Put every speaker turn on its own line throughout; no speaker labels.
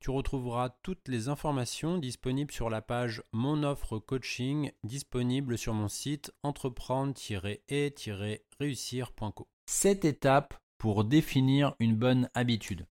Tu retrouveras toutes les informations disponibles sur la page Mon offre coaching disponible sur mon site entreprendre-et-réussir.co. Cette étape pour définir une bonne habitude.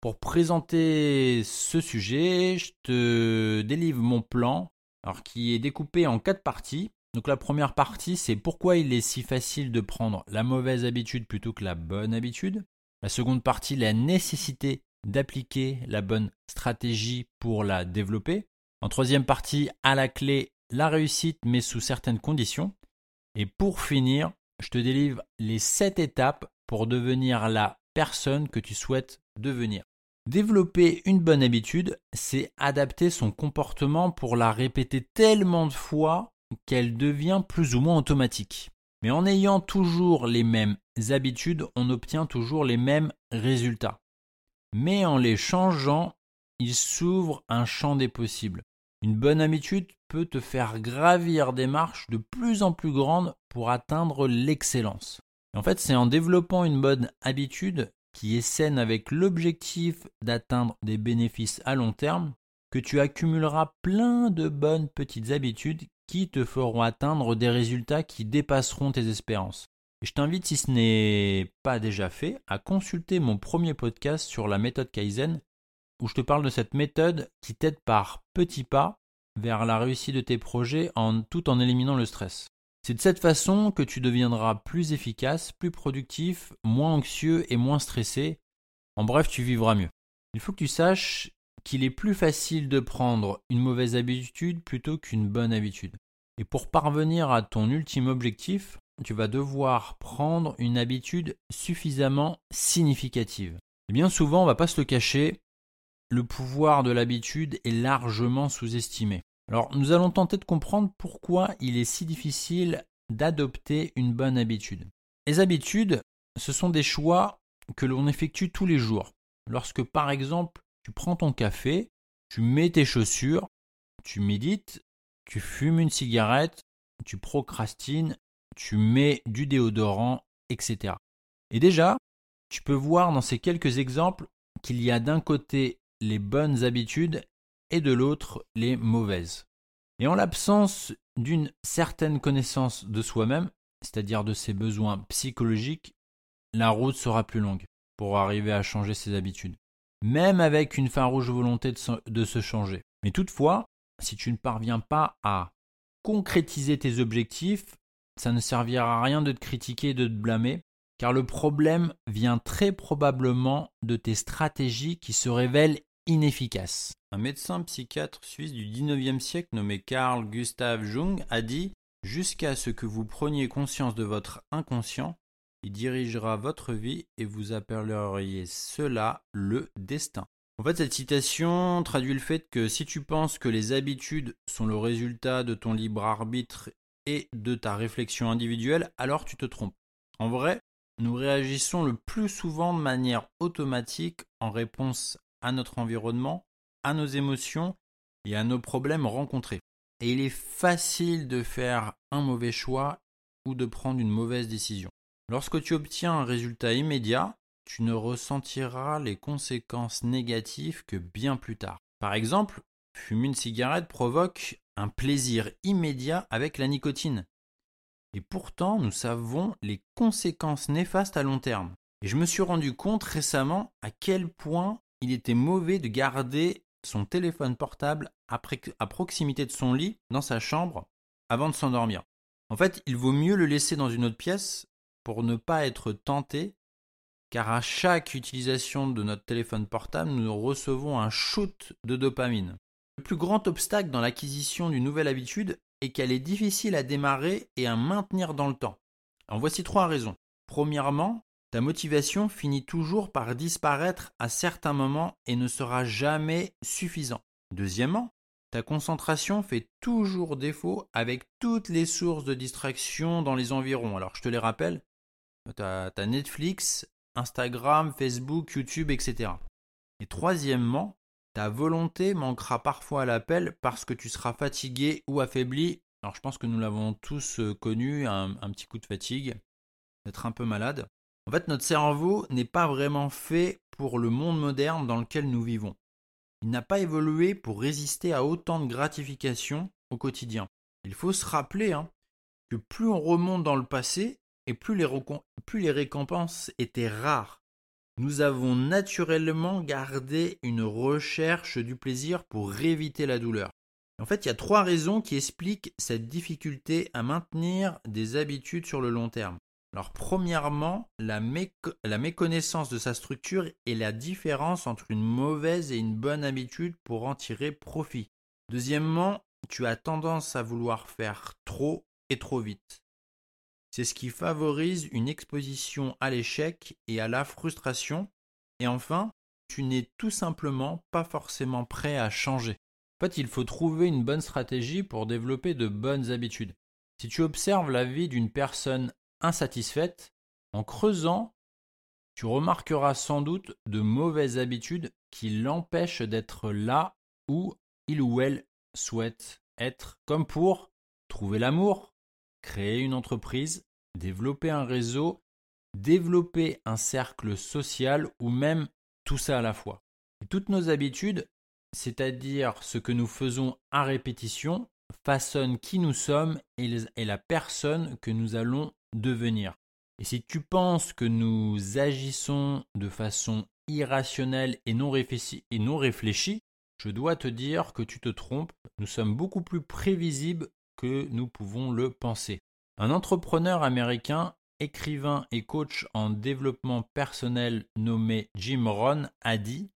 Pour présenter ce sujet, je te délivre mon plan, qui est découpé en quatre parties. Donc la première partie, c'est pourquoi il est si facile de prendre la mauvaise habitude plutôt que la bonne habitude. La seconde partie, la nécessité d'appliquer la bonne stratégie pour la développer. En troisième partie, à la clé, la réussite mais sous certaines conditions. Et pour finir, je te délivre les 7 étapes pour devenir la personne que tu souhaites devenir. Développer une bonne habitude, c'est adapter son comportement pour la répéter tellement de fois qu'elle devient plus ou moins automatique. Mais en ayant toujours les mêmes habitudes, on obtient toujours les mêmes résultats. Mais en les changeant, il s'ouvre un champ des possibles. Une bonne habitude peut te faire gravir des marches de plus en plus grandes pour atteindre l'excellence. En fait, c'est en développant une bonne habitude qui est saine avec l'objectif d'atteindre des bénéfices à long terme que tu accumuleras plein de bonnes petites habitudes qui te feront atteindre des résultats qui dépasseront tes espérances. Je t'invite, si ce n'est pas déjà fait, à consulter mon premier podcast sur la méthode Kaizen où je te parle de cette méthode qui t'aide par petits pas vers la réussite de tes projets tout en éliminant le stress. C'est de cette façon que tu deviendras plus efficace, plus productif, moins anxieux et moins stressé. En bref, tu vivras mieux. Il faut que tu saches qu'il est plus facile de prendre une mauvaise habitude plutôt qu'une bonne habitude. Et pour parvenir à ton ultime objectif, tu vas devoir prendre une habitude suffisamment significative. Et bien souvent, on va pas se le cacher, le pouvoir de l'habitude est largement sous-estimé. Alors nous allons tenter de comprendre pourquoi il est si difficile d'adopter une bonne habitude. Les habitudes, ce sont des choix que l'on effectue tous les jours. Lorsque par exemple tu prends ton café, tu mets tes chaussures, tu médites, tu fumes une cigarette, tu procrastines, tu mets du déodorant, etc. Et déjà, tu peux voir dans ces quelques exemples qu'il y a d'un côté les bonnes habitudes et de l'autre les mauvaises. Et en l'absence d'une certaine connaissance de soi-même, c'est-à-dire de ses besoins psychologiques, la route sera plus longue pour arriver à changer ses habitudes, même avec une farouche volonté de se changer. Mais toutefois, si tu ne parviens pas à concrétiser tes objectifs, ça ne servira à rien de te critiquer et de te blâmer, car le problème vient très probablement de tes stratégies qui se révèlent inefficaces. Un médecin psychiatre suisse du 19e siècle nommé Carl Gustav Jung a dit Jusqu'à ce que vous preniez conscience de votre inconscient, il dirigera votre vie et vous appelleriez cela le destin. En fait, cette citation traduit le fait que si tu penses que les habitudes sont le résultat de ton libre arbitre et de ta réflexion individuelle, alors tu te trompes. En vrai, nous réagissons le plus souvent de manière automatique en réponse à notre environnement, à nos émotions et à nos problèmes rencontrés. Et il est facile de faire un mauvais choix ou de prendre une mauvaise décision. Lorsque tu obtiens un résultat immédiat, tu ne ressentiras les conséquences négatives que bien plus tard. Par exemple, fumer une cigarette provoque un plaisir immédiat avec la nicotine. Et pourtant, nous savons les conséquences néfastes à long terme. Et je me suis rendu compte récemment à quel point il était mauvais de garder son téléphone portable à proximité de son lit dans sa chambre avant de s'endormir. En fait, il vaut mieux le laisser dans une autre pièce pour ne pas être tenté, car à chaque utilisation de notre téléphone portable, nous recevons un shoot de dopamine. Le plus grand obstacle dans l'acquisition d'une nouvelle habitude est qu'elle est difficile à démarrer et à maintenir dans le temps. En voici trois raisons. Premièrement, ta motivation finit toujours par disparaître à certains moments et ne sera jamais suffisant. Deuxièmement, ta concentration fait toujours défaut avec toutes les sources de distraction dans les environs. Alors je te les rappelle, tu as, Netflix, Instagram, Facebook, YouTube, etc. Et troisièmement, ta volonté manquera parfois à l'appel parce que tu seras fatigué ou affaibli. Alors je pense que nous l'avons tous euh, connu, un, petit coup de fatigue, d'être un peu malade. En fait, notre cerveau n'est pas vraiment fait pour le monde moderne dans lequel nous vivons. Il n'a pas évolué pour résister à autant de gratifications au quotidien. Il faut se rappeler hein, que plus on remonte dans le passé et plus les, plus les récompenses étaient rares nous avons naturellement gardé une recherche du plaisir pour éviter la douleur. En fait, il y a trois raisons qui expliquent cette difficulté à maintenir des habitudes sur le long terme. Alors, premièrement, la, la, méconnaissance de sa structure et la différence entre une mauvaise et une bonne habitude pour en tirer profit. Deuxièmement, tu as tendance à vouloir faire trop et trop vite. C'est ce qui favorise une exposition à l'échec et à la frustration. Et enfin, tu n'es tout simplement pas forcément prêt à changer. En fait, il faut trouver une bonne stratégie pour développer de bonnes habitudes. Si tu observes la vie d'une personne insatisfaite, en creusant, tu remarqueras sans doute de mauvaises habitudes qui l'empêchent d'être là où il ou elle souhaite être, comme pour trouver l'amour, créer une entreprise, développer un réseau, développer un cercle social ou même tout ça à la fois. toutes nos habitudes, c'est-à-dire ce que nous faisons à répétition, façonnent qui nous sommes et la personne que nous allons devenir. Et si tu penses que nous agissons de façon irrationnelle et non, réfléchie, je dois te dire que tu te trompes, nous sommes beaucoup plus prévisibles que nous pouvons le penser. Un entrepreneur américain, écrivain et coach en développement personnel nommé Jim Rohn a dit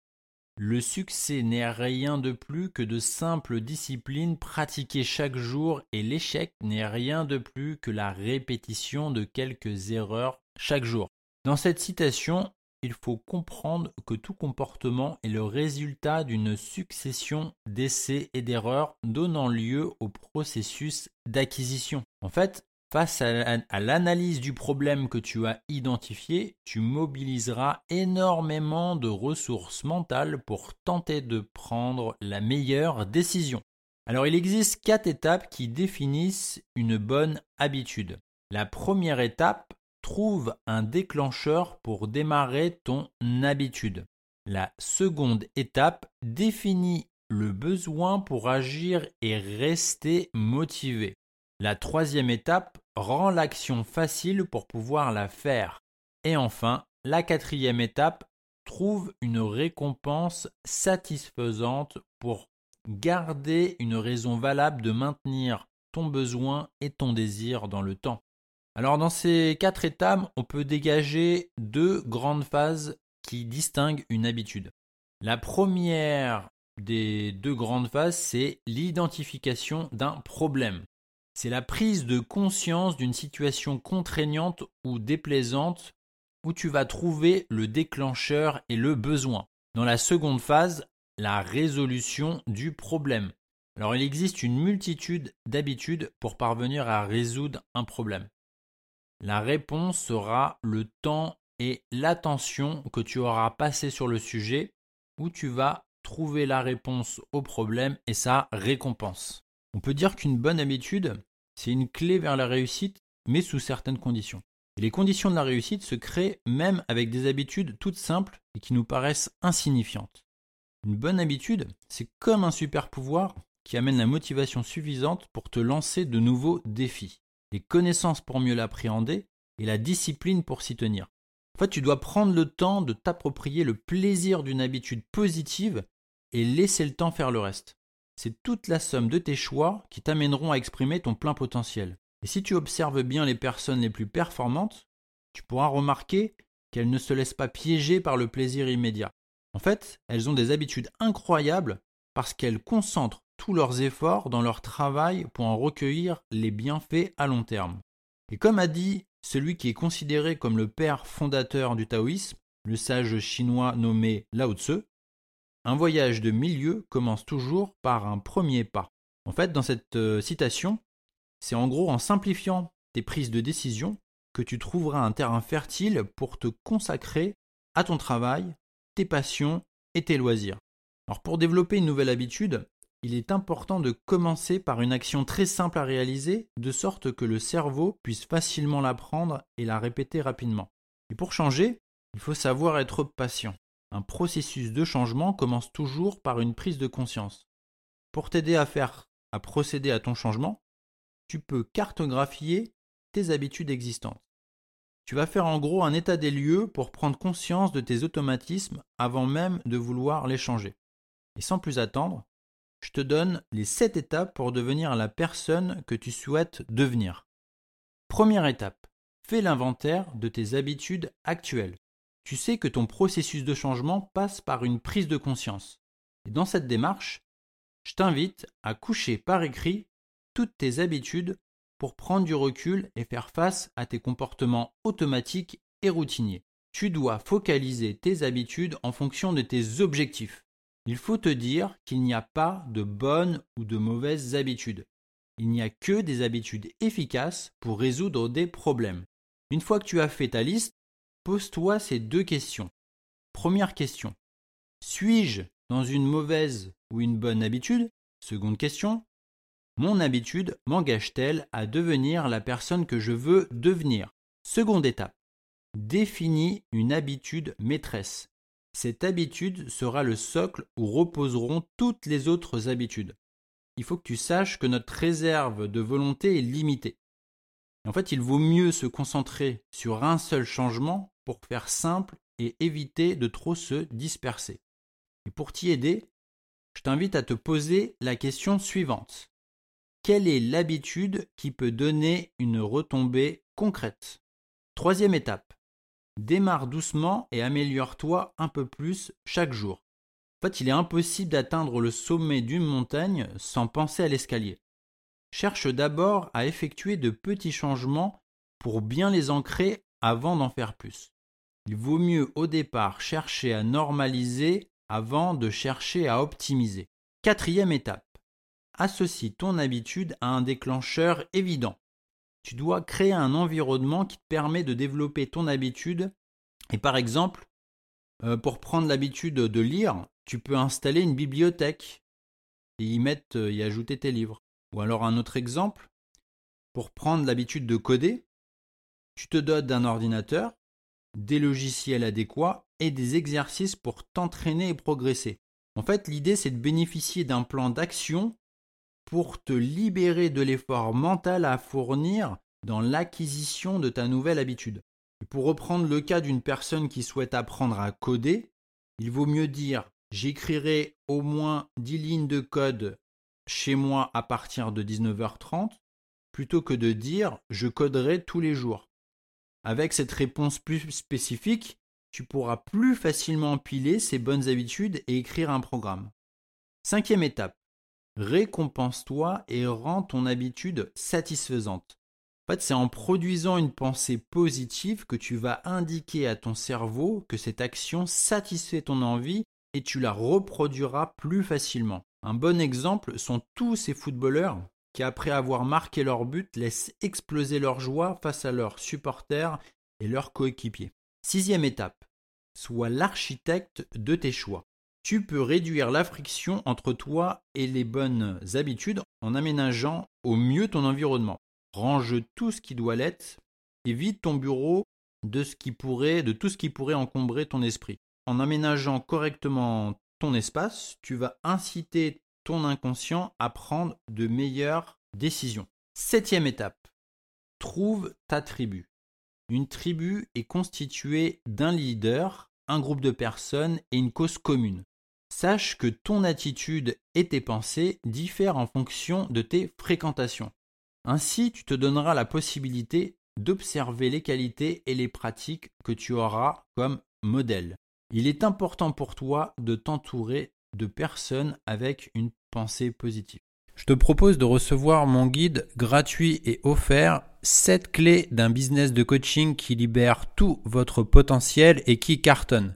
Le succès n'est rien de plus que de simples disciplines pratiquées chaque jour et l'échec n'est rien de plus que la répétition de quelques erreurs chaque jour. Dans cette citation, il faut comprendre que tout comportement est le résultat d'une succession d'essais et d'erreurs donnant lieu au processus d'acquisition. En fait, Face à l'analyse du problème que tu as identifié, tu mobiliseras énormément de ressources mentales pour tenter de prendre la meilleure décision. Alors il existe quatre étapes qui définissent une bonne habitude. La première étape, trouve un déclencheur pour démarrer ton habitude. La seconde étape, définit le besoin pour agir et rester motivé. La troisième étape rend l'action facile pour pouvoir la faire. Et enfin, la quatrième étape trouve une récompense satisfaisante pour garder une raison valable de maintenir ton besoin et ton désir dans le temps. Alors dans ces quatre étapes, on peut dégager deux grandes phases qui distinguent une habitude. La première des deux grandes phases, c'est l'identification d'un problème c'est la prise de conscience d'une situation contraignante ou déplaisante où tu vas trouver le déclencheur et le besoin. Dans la seconde phase, la résolution du problème. Alors il existe une multitude d'habitudes pour parvenir à résoudre un problème. La réponse sera le temps et l'attention que tu auras passé sur le sujet où tu vas trouver la réponse au problème et sa récompense. On peut dire qu'une bonne habitude, c'est une clé vers la réussite, mais sous certaines conditions. Et les conditions de la réussite se créent même avec des habitudes toutes simples et qui nous paraissent insignifiantes. Une bonne habitude, c'est comme un super pouvoir qui amène la motivation suffisante pour te lancer de nouveaux défis, les connaissances pour mieux l'appréhender et la discipline pour s'y tenir. En fait, tu dois prendre le temps de t'approprier le plaisir d'une habitude positive et laisser le temps faire le reste c'est toute la somme de tes choix qui t'amèneront à exprimer ton plein potentiel. Et si tu observes bien les personnes les plus performantes, tu pourras remarquer qu'elles ne se laissent pas piéger par le plaisir immédiat. En fait, elles ont des habitudes incroyables parce qu'elles concentrent tous leurs efforts dans leur travail pour en recueillir les bienfaits à long terme. Et comme a dit celui qui est considéré comme le père fondateur du taoïsme, le sage chinois nommé Lao Tzu, un voyage de milieu commence toujours par un premier pas. En fait, dans cette euh, citation, c'est en gros en simplifiant tes prises de décision que tu trouveras un terrain fertile pour te consacrer à ton travail, tes passions et tes loisirs. Alors pour développer une nouvelle habitude, il est important de commencer par une action très simple à réaliser, de sorte que le cerveau puisse facilement l'apprendre et la répéter rapidement. Et pour changer, il faut savoir être patient. Un processus de changement commence toujours par une prise de conscience. Pour t'aider à faire, à procéder à ton changement, tu peux cartographier tes habitudes existantes. Tu vas faire en gros un état des lieux pour prendre conscience de tes automatismes avant même de vouloir les changer. Et sans plus attendre, je te donne les 7 étapes pour devenir la personne que tu souhaites devenir. Première étape, fais l'inventaire de tes habitudes actuelles. Tu sais que ton processus de changement passe par une prise de conscience. Et dans cette démarche, je t'invite à coucher par écrit toutes tes habitudes pour prendre du recul et faire face à tes comportements automatiques et routiniers. Tu dois focaliser tes habitudes en fonction de tes objectifs. Il faut te dire qu'il n'y a pas de bonnes ou de mauvaises habitudes. Il n'y a que des habitudes efficaces pour résoudre des problèmes. Une fois que tu as fait ta liste, pose-toi ces deux questions. Première question. Suis-je dans une mauvaise ou une bonne habitude? Seconde question. Mon habitude m'engage-t-elle à devenir la personne que je veux devenir? Seconde étape. Définis une habitude maîtresse. Cette habitude sera le socle où reposeront toutes les autres habitudes. Il faut que tu saches que notre réserve de volonté est limitée. En fait, il vaut mieux se concentrer sur un seul changement pour faire simple et éviter de trop se disperser. Et pour t'y aider, je t'invite à te poser la question suivante. Quelle est l'habitude qui peut donner une retombée concrète? Troisième étape. Démarre doucement et améliore-toi un peu plus chaque jour. En fait, il est impossible d'atteindre le sommet d'une montagne sans penser à l'escalier. Cherche d'abord à effectuer de petits changements pour bien les ancrer avant d'en faire plus. Il vaut mieux au départ chercher à normaliser avant de chercher à optimiser. Quatrième étape associe ton habitude à un déclencheur évident. Tu dois créer un environnement qui te permet de développer ton habitude. Et par exemple, euh, pour prendre l'habitude de lire, tu peux installer une bibliothèque et y mettre, euh, y ajouter tes livres. Ou alors un autre exemple, pour prendre l'habitude de coder, tu te dotes d'un ordinateur, des logiciels adéquats et des exercices pour t'entraîner et progresser. En fait, l'idée c'est de bénéficier d'un plan d'action pour te libérer de l'effort mental à fournir dans l'acquisition de ta nouvelle habitude. Et pour reprendre le cas d'une personne qui souhaite apprendre à coder, il vaut mieux dire j'écrirai au moins 10 lignes de code chez moi à partir de 19h30 plutôt que de dire je coderai tous les jours. Avec cette réponse plus spécifique, tu pourras plus facilement empiler ces bonnes habitudes et écrire un programme. Cinquième étape, récompense-toi et rends ton habitude satisfaisante. En fait, c'est en produisant une pensée positive que tu vas indiquer à ton cerveau que cette action satisfait ton envie et tu la reproduiras plus facilement. Un bon exemple sont tous ces footballeurs qui, après avoir marqué leur but, laissent exploser leur joie face à leurs supporters et leurs coéquipiers. Sixième étape, sois l'architecte de tes choix tu peux réduire la friction entre toi et les bonnes habitudes en aménageant au mieux ton environnement. Range tout ce qui doit l'être et vide ton bureau de, de tout ce qui pourrait encombrer ton esprit. En aménageant correctement ton espace, tu vas inciter ton inconscient à prendre de meilleures décisions. Septième étape. Trouve ta tribu. Une tribu est constituée d'un leader, un groupe de personnes et une cause commune. Sache que ton attitude et tes pensées diffèrent en fonction de tes fréquentations. Ainsi, tu te donneras la possibilité d'observer les qualités et les pratiques que tu auras comme modèle. Il est important pour toi de t'entourer de personnes avec une pensée positive.
Je te propose de recevoir mon guide gratuit et offert 7 clés d'un business de coaching qui libère tout votre potentiel et qui cartonne.